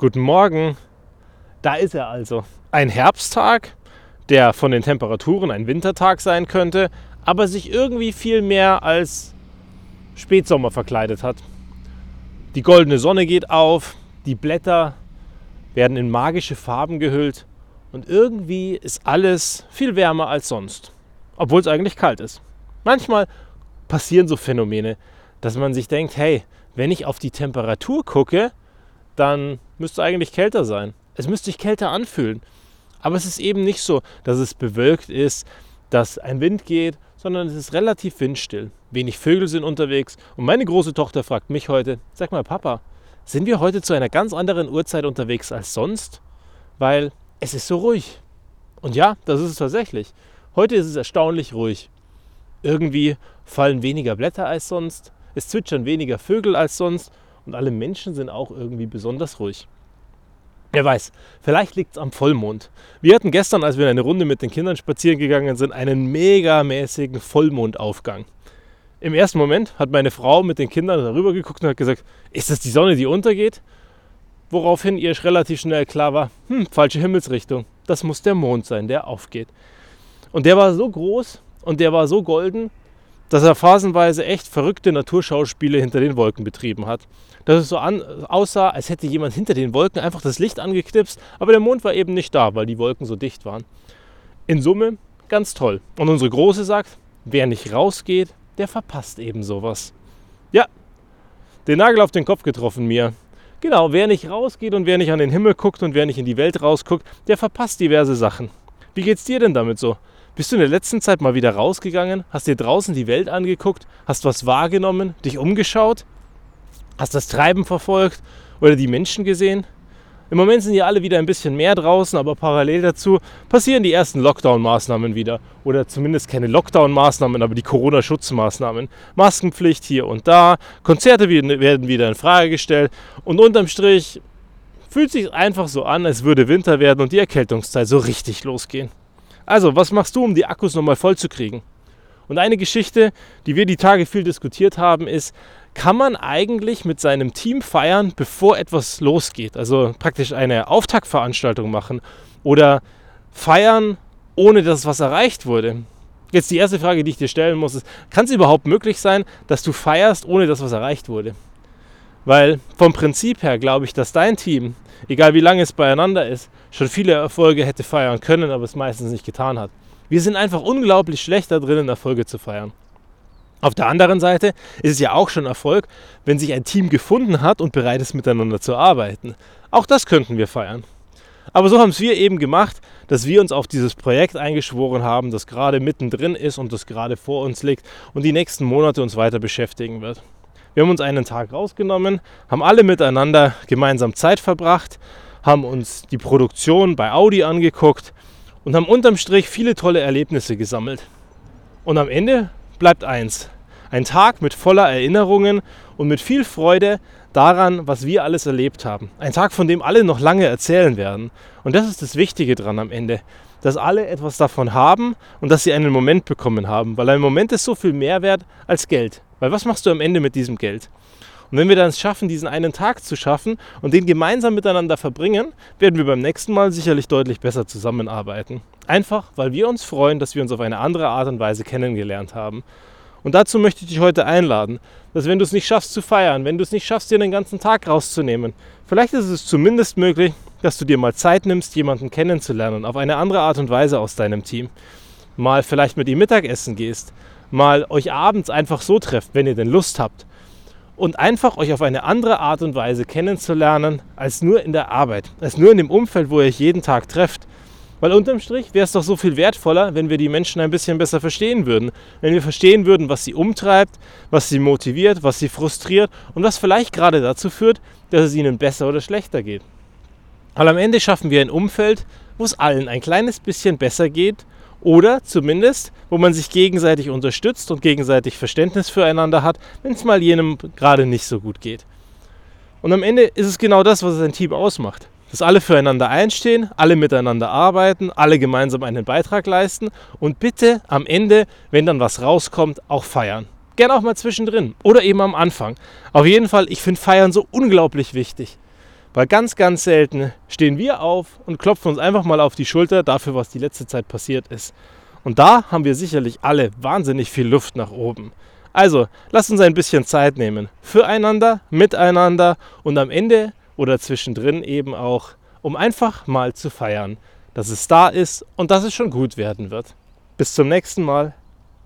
Guten Morgen. Da ist er also. Ein Herbsttag, der von den Temperaturen ein Wintertag sein könnte, aber sich irgendwie viel mehr als Spätsommer verkleidet hat. Die goldene Sonne geht auf, die Blätter werden in magische Farben gehüllt und irgendwie ist alles viel wärmer als sonst, obwohl es eigentlich kalt ist. Manchmal passieren so Phänomene, dass man sich denkt, hey, wenn ich auf die Temperatur gucke, dann müsste eigentlich kälter sein. Es müsste sich kälter anfühlen. Aber es ist eben nicht so, dass es bewölkt ist, dass ein Wind geht, sondern es ist relativ windstill. Wenig Vögel sind unterwegs und meine große Tochter fragt mich heute, sag mal Papa, sind wir heute zu einer ganz anderen Uhrzeit unterwegs als sonst? Weil es ist so ruhig. Und ja, das ist es tatsächlich. Heute ist es erstaunlich ruhig. Irgendwie fallen weniger Blätter als sonst, es zwitschern weniger Vögel als sonst und alle Menschen sind auch irgendwie besonders ruhig. Wer weiß, vielleicht liegt es am Vollmond. Wir hatten gestern, als wir eine Runde mit den Kindern spazieren gegangen sind, einen megamäßigen Vollmondaufgang. Im ersten Moment hat meine Frau mit den Kindern darüber geguckt und hat gesagt, ist das die Sonne, die untergeht? Woraufhin ihr relativ schnell klar war, hm, falsche Himmelsrichtung. Das muss der Mond sein, der aufgeht. Und der war so groß und der war so golden, dass er phasenweise echt verrückte Naturschauspiele hinter den Wolken betrieben hat. Dass es so an, aussah, als hätte jemand hinter den Wolken einfach das Licht angeknipst, aber der Mond war eben nicht da, weil die Wolken so dicht waren. In Summe ganz toll. Und unsere Große sagt, wer nicht rausgeht, der verpasst eben sowas. Ja, den Nagel auf den Kopf getroffen mir. Genau, wer nicht rausgeht und wer nicht an den Himmel guckt und wer nicht in die Welt rausguckt, der verpasst diverse Sachen. Wie geht's dir denn damit so? Bist du in der letzten Zeit mal wieder rausgegangen, hast dir draußen die Welt angeguckt, hast was wahrgenommen, dich umgeschaut, hast das Treiben verfolgt oder die Menschen gesehen? Im Moment sind ja alle wieder ein bisschen mehr draußen, aber parallel dazu passieren die ersten Lockdown-Maßnahmen wieder. Oder zumindest keine Lockdown-Maßnahmen, aber die Corona-Schutzmaßnahmen. Maskenpflicht hier und da, Konzerte werden wieder in Frage gestellt und unterm Strich fühlt sich einfach so an, als würde Winter werden und die Erkältungszeit so richtig losgehen. Also, was machst du, um die Akkus nochmal voll zu kriegen? Und eine Geschichte, die wir die Tage viel diskutiert haben, ist, kann man eigentlich mit seinem Team feiern, bevor etwas losgeht? Also praktisch eine Auftaktveranstaltung machen oder feiern, ohne dass was erreicht wurde? Jetzt die erste Frage, die ich dir stellen muss, ist, kann es überhaupt möglich sein, dass du feierst, ohne dass was erreicht wurde? Weil vom Prinzip her glaube ich, dass dein Team, egal wie lange es beieinander ist, schon viele Erfolge hätte feiern können, aber es meistens nicht getan hat. Wir sind einfach unglaublich schlecht da drin, Erfolge zu feiern. Auf der anderen Seite ist es ja auch schon Erfolg, wenn sich ein Team gefunden hat und bereit ist, miteinander zu arbeiten. Auch das könnten wir feiern. Aber so haben es wir eben gemacht, dass wir uns auf dieses Projekt eingeschworen haben, das gerade mittendrin ist und das gerade vor uns liegt und die nächsten Monate uns weiter beschäftigen wird. Wir haben uns einen Tag rausgenommen, haben alle miteinander gemeinsam Zeit verbracht, haben uns die Produktion bei Audi angeguckt und haben unterm Strich viele tolle Erlebnisse gesammelt. Und am Ende bleibt eins. Ein Tag mit voller Erinnerungen und mit viel Freude daran, was wir alles erlebt haben. Ein Tag, von dem alle noch lange erzählen werden. Und das ist das Wichtige dran am Ende. Dass alle etwas davon haben und dass sie einen Moment bekommen haben. Weil ein Moment ist so viel mehr wert als Geld. Weil was machst du am Ende mit diesem Geld? Und wenn wir dann es schaffen, diesen einen Tag zu schaffen und den gemeinsam miteinander verbringen, werden wir beim nächsten Mal sicherlich deutlich besser zusammenarbeiten. Einfach, weil wir uns freuen, dass wir uns auf eine andere Art und Weise kennengelernt haben. Und dazu möchte ich dich heute einladen, dass wenn du es nicht schaffst zu feiern, wenn du es nicht schaffst, dir den ganzen Tag rauszunehmen, vielleicht ist es zumindest möglich, dass du dir mal Zeit nimmst, jemanden kennenzulernen, auf eine andere Art und Weise aus deinem Team. Mal vielleicht mit ihm Mittagessen gehst, mal euch abends einfach so trefft, wenn ihr denn Lust habt und einfach euch auf eine andere Art und Weise kennenzulernen als nur in der Arbeit, als nur in dem Umfeld, wo ihr euch jeden Tag trefft. Weil unterm Strich wäre es doch so viel wertvoller, wenn wir die Menschen ein bisschen besser verstehen würden. Wenn wir verstehen würden, was sie umtreibt, was sie motiviert, was sie frustriert und was vielleicht gerade dazu führt, dass es ihnen besser oder schlechter geht. Weil am Ende schaffen wir ein Umfeld, wo es allen ein kleines bisschen besser geht oder zumindest, wo man sich gegenseitig unterstützt und gegenseitig Verständnis füreinander hat, wenn es mal jenem gerade nicht so gut geht. Und am Ende ist es genau das, was ein Team ausmacht. Dass alle füreinander einstehen, alle miteinander arbeiten, alle gemeinsam einen Beitrag leisten und bitte am Ende, wenn dann was rauskommt, auch feiern. Gerne auch mal zwischendrin oder eben am Anfang. Auf jeden Fall, ich finde Feiern so unglaublich wichtig. Weil ganz, ganz selten stehen wir auf und klopfen uns einfach mal auf die Schulter dafür, was die letzte Zeit passiert ist. Und da haben wir sicherlich alle wahnsinnig viel Luft nach oben. Also, lasst uns ein bisschen Zeit nehmen. Füreinander, miteinander und am Ende oder zwischendrin eben auch, um einfach mal zu feiern, dass es da ist und dass es schon gut werden wird. Bis zum nächsten Mal.